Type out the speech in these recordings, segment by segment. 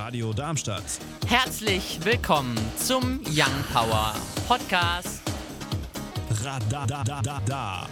Radio Darmstadt. Herzlich willkommen zum Young Power Podcast. Radadadada.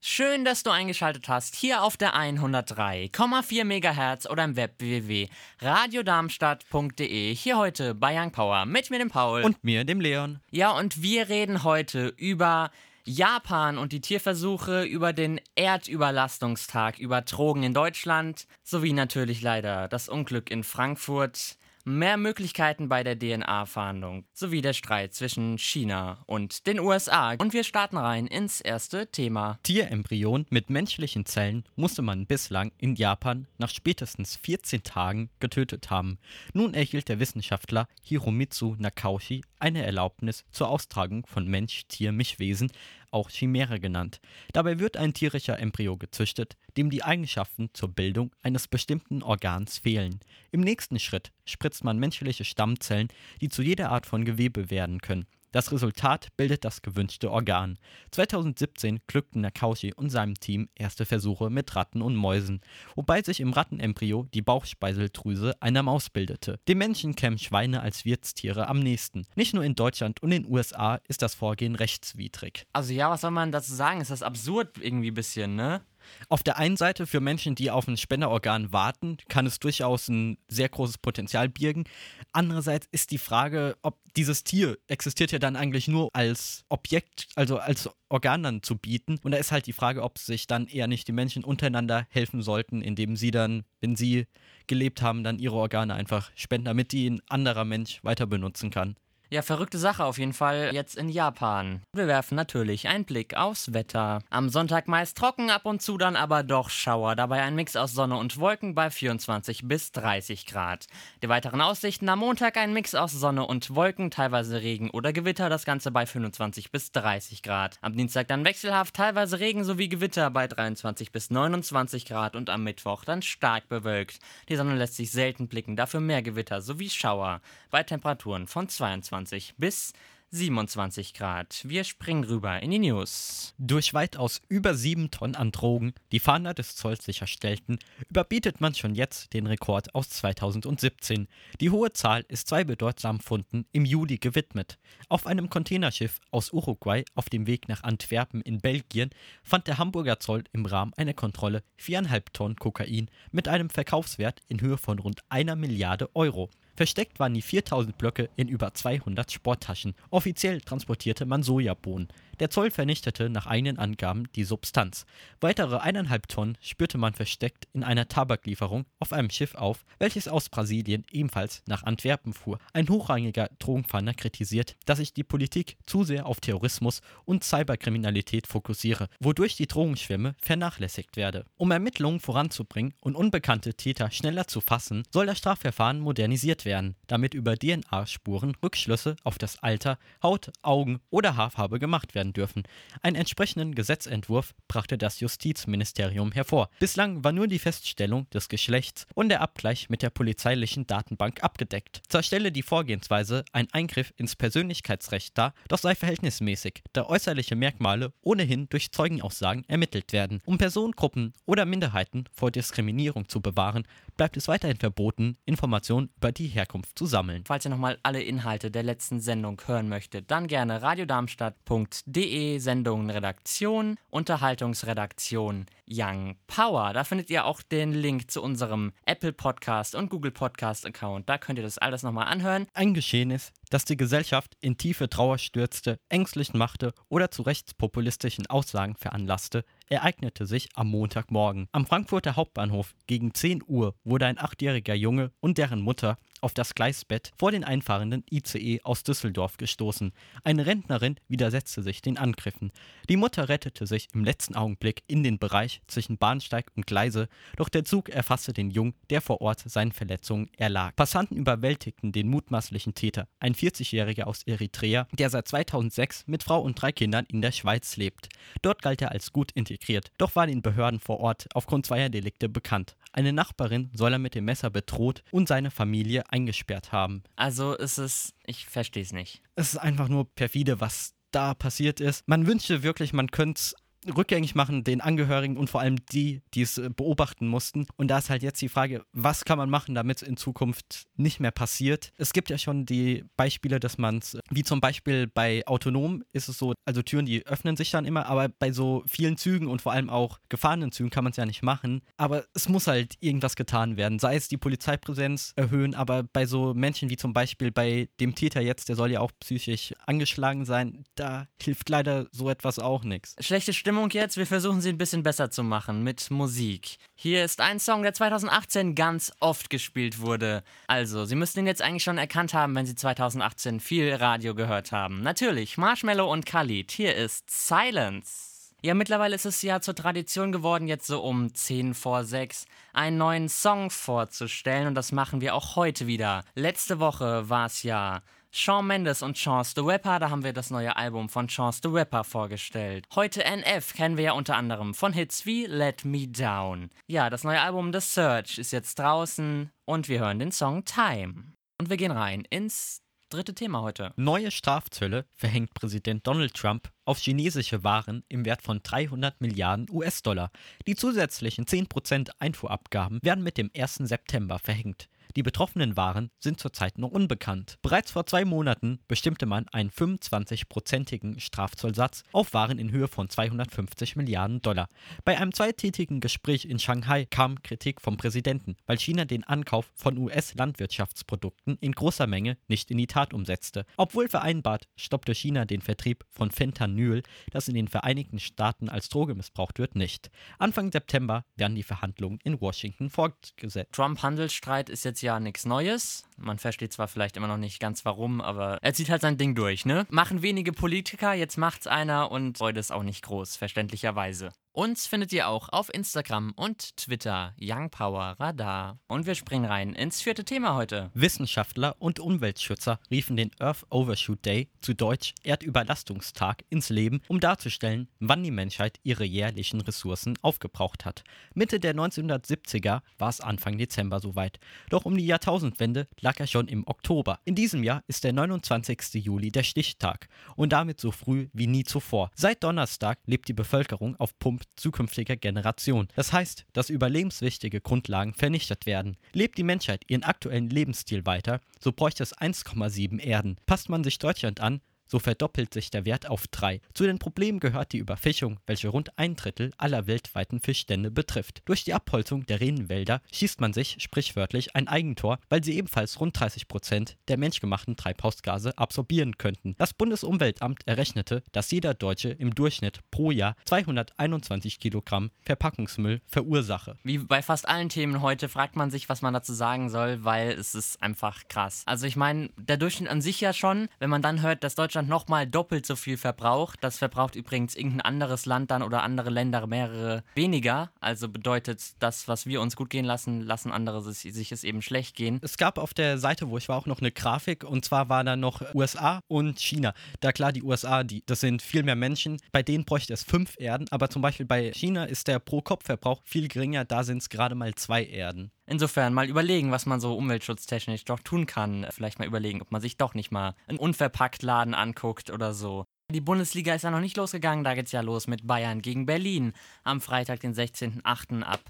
Schön, dass du eingeschaltet hast hier auf der 103,4 MHz oder im Web www.radiodarmstadt.de. Hier heute bei Young Power mit mir, dem Paul. Und mir, dem Leon. ja, und wir reden heute über Japan und die Tierversuche, über den Erdüberlastungstag, über Drogen in Deutschland, sowie natürlich leider das Unglück in Frankfurt, mehr Möglichkeiten bei der DNA-Fahndung, sowie der Streit zwischen China und den USA. Und wir starten rein ins erste Thema. Tierembryonen mit menschlichen Zellen musste man bislang in Japan nach spätestens 14 Tagen getötet haben. Nun erhielt der Wissenschaftler Hiromitsu Nakaushi eine Erlaubnis zur Austragung von Mensch-Tier-Mischwesen, auch Chimäre genannt. Dabei wird ein tierischer Embryo gezüchtet, dem die Eigenschaften zur Bildung eines bestimmten Organs fehlen. Im nächsten Schritt spritzt man menschliche Stammzellen, die zu jeder Art von Gewebe werden können. Das Resultat bildet das gewünschte Organ. 2017 glückten Nakaushi und seinem Team erste Versuche mit Ratten und Mäusen, wobei sich im Rattenembryo die Bauchspeiseldrüse einer Maus bildete. Dem Menschen kämen Schweine als Wirtstiere am nächsten. Nicht nur in Deutschland und in den USA ist das Vorgehen rechtswidrig. Also ja, was soll man dazu sagen? Ist das absurd irgendwie ein bisschen, ne? Auf der einen Seite für Menschen, die auf ein Spenderorgan warten, kann es durchaus ein sehr großes Potenzial birgen. Andererseits ist die Frage, ob dieses Tier existiert ja dann eigentlich nur als Objekt, also als Organ dann zu bieten. Und da ist halt die Frage, ob sich dann eher nicht die Menschen untereinander helfen sollten, indem sie dann, wenn sie gelebt haben, dann ihre Organe einfach spenden, damit die ein anderer Mensch weiter benutzen kann. Ja, verrückte Sache auf jeden Fall jetzt in Japan. Wir werfen natürlich einen Blick aufs Wetter. Am Sonntag meist trocken, ab und zu dann aber doch Schauer. Dabei ein Mix aus Sonne und Wolken bei 24 bis 30 Grad. Die weiteren Aussichten am Montag ein Mix aus Sonne und Wolken, teilweise Regen oder Gewitter, das Ganze bei 25 bis 30 Grad. Am Dienstag dann wechselhaft, teilweise Regen sowie Gewitter bei 23 bis 29 Grad und am Mittwoch dann stark bewölkt. Die Sonne lässt sich selten blicken, dafür mehr Gewitter sowie Schauer bei Temperaturen von 22 bis 27 Grad. Wir springen rüber in die News. Durch weitaus über 7 Tonnen an Drogen, die Fahnder des Zolls sicherstellten, überbietet man schon jetzt den Rekord aus 2017. Die hohe Zahl ist zwei bedeutsamen Funden im Juli gewidmet. Auf einem Containerschiff aus Uruguay auf dem Weg nach Antwerpen in Belgien fand der Hamburger Zoll im Rahmen einer Kontrolle 4,5 Tonnen Kokain mit einem Verkaufswert in Höhe von rund einer Milliarde Euro. Versteckt waren die 4000 Blöcke in über 200 Sporttaschen. Offiziell transportierte man Sojabohnen. Der Zoll vernichtete nach eigenen Angaben die Substanz. Weitere eineinhalb Tonnen spürte man versteckt in einer Tabaklieferung auf einem Schiff auf, welches aus Brasilien ebenfalls nach Antwerpen fuhr. Ein hochrangiger Drogenfahnder kritisiert, dass sich die Politik zu sehr auf Terrorismus und Cyberkriminalität fokussiere, wodurch die Drogenschwemme vernachlässigt werde. Um Ermittlungen voranzubringen und unbekannte Täter schneller zu fassen, soll das Strafverfahren modernisiert werden, damit über DNA-Spuren Rückschlüsse auf das Alter, Haut, Augen oder Haarfarbe gemacht werden dürfen. Einen entsprechenden Gesetzentwurf brachte das Justizministerium hervor. Bislang war nur die Feststellung des Geschlechts und der Abgleich mit der polizeilichen Datenbank abgedeckt. Zwar stelle die Vorgehensweise ein Eingriff ins Persönlichkeitsrecht dar, doch sei verhältnismäßig, da äußerliche Merkmale ohnehin durch Zeugenaussagen ermittelt werden. Um Personengruppen oder Minderheiten vor Diskriminierung zu bewahren, bleibt es weiterhin verboten, Informationen über die Herkunft zu sammeln. Falls ihr nochmal alle Inhalte der letzten Sendung hören möchtet, dann gerne radiodarmstadt.de Sendungen Redaktion, Unterhaltungsredaktion Young Power. Da findet ihr auch den Link zu unserem Apple Podcast und Google Podcast Account. Da könnt ihr das alles nochmal anhören. Ein Geschehnis, das die Gesellschaft in tiefe Trauer stürzte, ängstlich machte oder zu rechtspopulistischen Aussagen veranlasste, ereignete sich am Montagmorgen. Am Frankfurter Hauptbahnhof gegen 10 Uhr wurde ein achtjähriger Junge und deren Mutter auf das Gleisbett vor den einfahrenden ICE aus Düsseldorf gestoßen. Eine Rentnerin widersetzte sich den Angriffen. Die Mutter rettete sich im letzten Augenblick in den Bereich zwischen Bahnsteig und Gleise, doch der Zug erfasste den Jungen, der vor Ort seinen Verletzungen erlag. Passanten überwältigten den mutmaßlichen Täter, ein 40-Jähriger aus Eritrea, der seit 2006 mit Frau und drei Kindern in der Schweiz lebt. Dort galt er als gut integriert, doch war den Behörden vor Ort aufgrund zweier Delikte bekannt. Eine Nachbarin soll er mit dem Messer bedroht und seine Familie eingesperrt haben. Also ist es, ich verstehe es nicht. Es ist einfach nur perfide, was da passiert ist. Man wünschte wirklich, man könnte es rückgängig machen den Angehörigen und vor allem die, die es äh, beobachten mussten. Und da ist halt jetzt die Frage, was kann man machen, damit es in Zukunft nicht mehr passiert? Es gibt ja schon die Beispiele, dass man es, wie zum Beispiel bei Autonom ist es so, also Türen, die öffnen sich dann immer, aber bei so vielen Zügen und vor allem auch gefahrenen Zügen kann man es ja nicht machen. Aber es muss halt irgendwas getan werden, sei es die Polizeipräsenz erhöhen, aber bei so Menschen wie zum Beispiel bei dem Täter jetzt, der soll ja auch psychisch angeschlagen sein, da hilft leider so etwas auch nichts. Schlechte Stimmung jetzt, wir versuchen sie ein bisschen besser zu machen mit Musik. Hier ist ein Song, der 2018 ganz oft gespielt wurde. Also, Sie müssten ihn jetzt eigentlich schon erkannt haben, wenn Sie 2018 viel Radio gehört haben. Natürlich, Marshmallow und Khalid. Hier ist Silence. Ja, mittlerweile ist es ja zur Tradition geworden, jetzt so um 10 vor 6 einen neuen Song vorzustellen und das machen wir auch heute wieder. Letzte Woche war es ja Shawn Mendes und Chance the Rapper, da haben wir das neue Album von Chance the Rapper vorgestellt. Heute NF kennen wir ja unter anderem von Hits wie Let Me Down. Ja, das neue Album The Search ist jetzt draußen und wir hören den Song Time. Und wir gehen rein ins dritte Thema heute. Neue Strafzölle verhängt Präsident Donald Trump auf chinesische Waren im Wert von 300 Milliarden US-Dollar. Die zusätzlichen 10% Einfuhrabgaben werden mit dem 1. September verhängt. Die betroffenen Waren sind zurzeit noch unbekannt. Bereits vor zwei Monaten bestimmte man einen 25-prozentigen Strafzollsatz auf Waren in Höhe von 250 Milliarden Dollar. Bei einem zweitägigen Gespräch in Shanghai kam Kritik vom Präsidenten, weil China den Ankauf von US-Landwirtschaftsprodukten in großer Menge nicht in die Tat umsetzte. Obwohl vereinbart, stoppte China den Vertrieb von Fentanyl, das in den Vereinigten Staaten als Droge missbraucht wird, nicht. Anfang September werden die Verhandlungen in Washington fortgesetzt. Trump-Handelsstreit ist jetzt ja ja nichts Neues. Man versteht zwar vielleicht immer noch nicht ganz warum, aber er zieht halt sein Ding durch, ne? Machen wenige Politiker, jetzt macht's einer und Freude ist auch nicht groß, verständlicherweise. Uns findet ihr auch auf Instagram und Twitter Young Power Radar. Und wir springen rein ins vierte Thema heute. Wissenschaftler und Umweltschützer riefen den Earth Overshoot Day, zu Deutsch Erdüberlastungstag, ins Leben, um darzustellen, wann die Menschheit ihre jährlichen Ressourcen aufgebraucht hat. Mitte der 1970er war es Anfang Dezember soweit. Doch um die Jahrtausendwende lag er schon im Oktober. In diesem Jahr ist der 29. Juli der Stichtag und damit so früh wie nie zuvor. Seit Donnerstag lebt die Bevölkerung auf Pump zukünftiger Generation. Das heißt, dass überlebenswichtige Grundlagen vernichtet werden. Lebt die Menschheit ihren aktuellen Lebensstil weiter, so bräuchte es 1,7 Erden. Passt man sich Deutschland an, so verdoppelt sich der Wert auf drei. Zu den Problemen gehört die Überfischung, welche rund ein Drittel aller weltweiten Fischstände betrifft. Durch die Abholzung der Rehenwälder schießt man sich sprichwörtlich ein Eigentor, weil sie ebenfalls rund 30 Prozent der menschgemachten Treibhausgase absorbieren könnten. Das Bundesumweltamt errechnete, dass jeder Deutsche im Durchschnitt pro Jahr 221 Kilogramm Verpackungsmüll verursache. Wie bei fast allen Themen heute fragt man sich, was man dazu sagen soll, weil es ist einfach krass. Also ich meine, der Durchschnitt an sich ja schon, wenn man dann hört, dass Deutschland Deutschland nochmal doppelt so viel verbraucht. Das verbraucht übrigens irgendein anderes Land dann oder andere Länder mehrere weniger. Also bedeutet das, was wir uns gut gehen lassen, lassen andere sich, es eben schlecht gehen. Es gab auf der Seite, wo ich war, auch noch eine Grafik und zwar war da noch USA und China. Da klar, die USA, die, das sind viel mehr Menschen. Bei denen bräuchte es fünf Erden, aber zum Beispiel bei China ist der Pro-Kopf-Verbrauch viel geringer. Da sind es gerade mal zwei Erden. Insofern mal überlegen, was man so umweltschutztechnisch doch tun kann. Vielleicht mal überlegen, ob man sich doch nicht mal einen Unverpackt-Laden anguckt oder so. Die Bundesliga ist ja noch nicht losgegangen, da geht's ja los mit Bayern gegen Berlin am Freitag, den 16.08. ab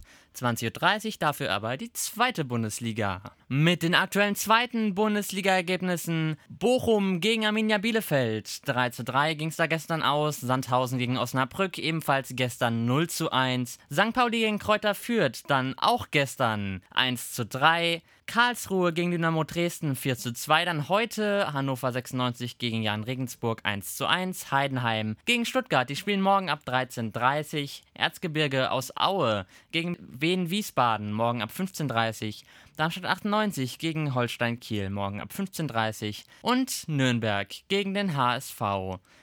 20.30 Uhr, dafür aber die zweite Bundesliga. Mit den aktuellen zweiten Bundesliga-Ergebnissen Bochum gegen Arminia Bielefeld. 3 zu 3 ging es da gestern aus, Sandhausen gegen Osnabrück ebenfalls gestern 0 zu 1. St. Pauli gegen Kräuter Fürth dann auch gestern 1 zu 3. Karlsruhe gegen Dynamo Dresden 4 zu 2. Dann heute Hannover 96 gegen Jan Regensburg 1 zu 1. Heidenheim gegen Stuttgart. Die spielen morgen ab 13.30 Uhr. Erzgebirge aus Aue gegen Wien Wiesbaden morgen ab 15.30 Uhr. Darmstadt 98 gegen Holstein Kiel morgen ab 15.30 Uhr. Und Nürnberg gegen den HSV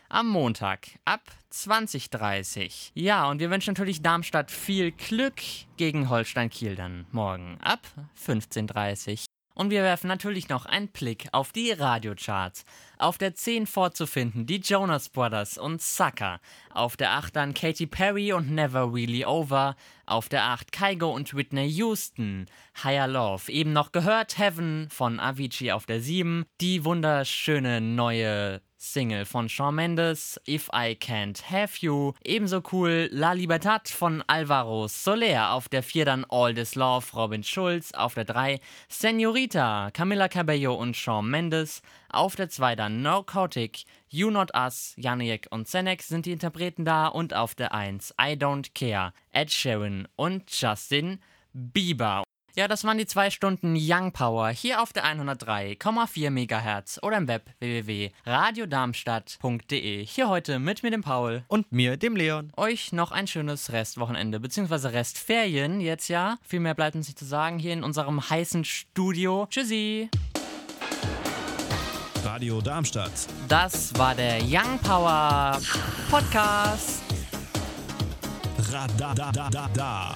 am Montag ab 2030. Ja, und wir wünschen natürlich Darmstadt viel Glück gegen Holstein Kiel dann morgen ab 1530. Und wir werfen natürlich noch einen Blick auf die Radiocharts. Auf der 10 vorzufinden die Jonas Brothers und Sucker. Auf der 8 dann Katy Perry und Never Really Over. Auf der 8 Kaigo und Whitney Houston. Higher Love. Eben noch gehört Heaven von Avicii auf der 7. Die wunderschöne neue Single von Shawn Mendes, If I Can't Have You. Ebenso cool La Libertad von Alvaro Soler. Auf der 4 dann All This Love, Robin Schulz. Auf der 3 Senorita, Camila Cabello und Shawn Mendes. Auf der 2 dann Narcotic, You Not Us, Janik und Zenex sind die Interpreten da. Und auf der 1 I Don't Care, Ed Sheeran und Justin Bieber. Ja, das waren die zwei Stunden Young Power hier auf der 103,4 MHz oder im Web www.radiodarmstadt.de. Hier heute mit mir, dem Paul. Und mir, dem Leon. Euch noch ein schönes Restwochenende, beziehungsweise Restferien jetzt ja. Viel mehr bleibt uns nicht zu sagen hier in unserem heißen Studio. Tschüssi. Radio Darmstadt. Das war der Young Power Podcast. Radadadada.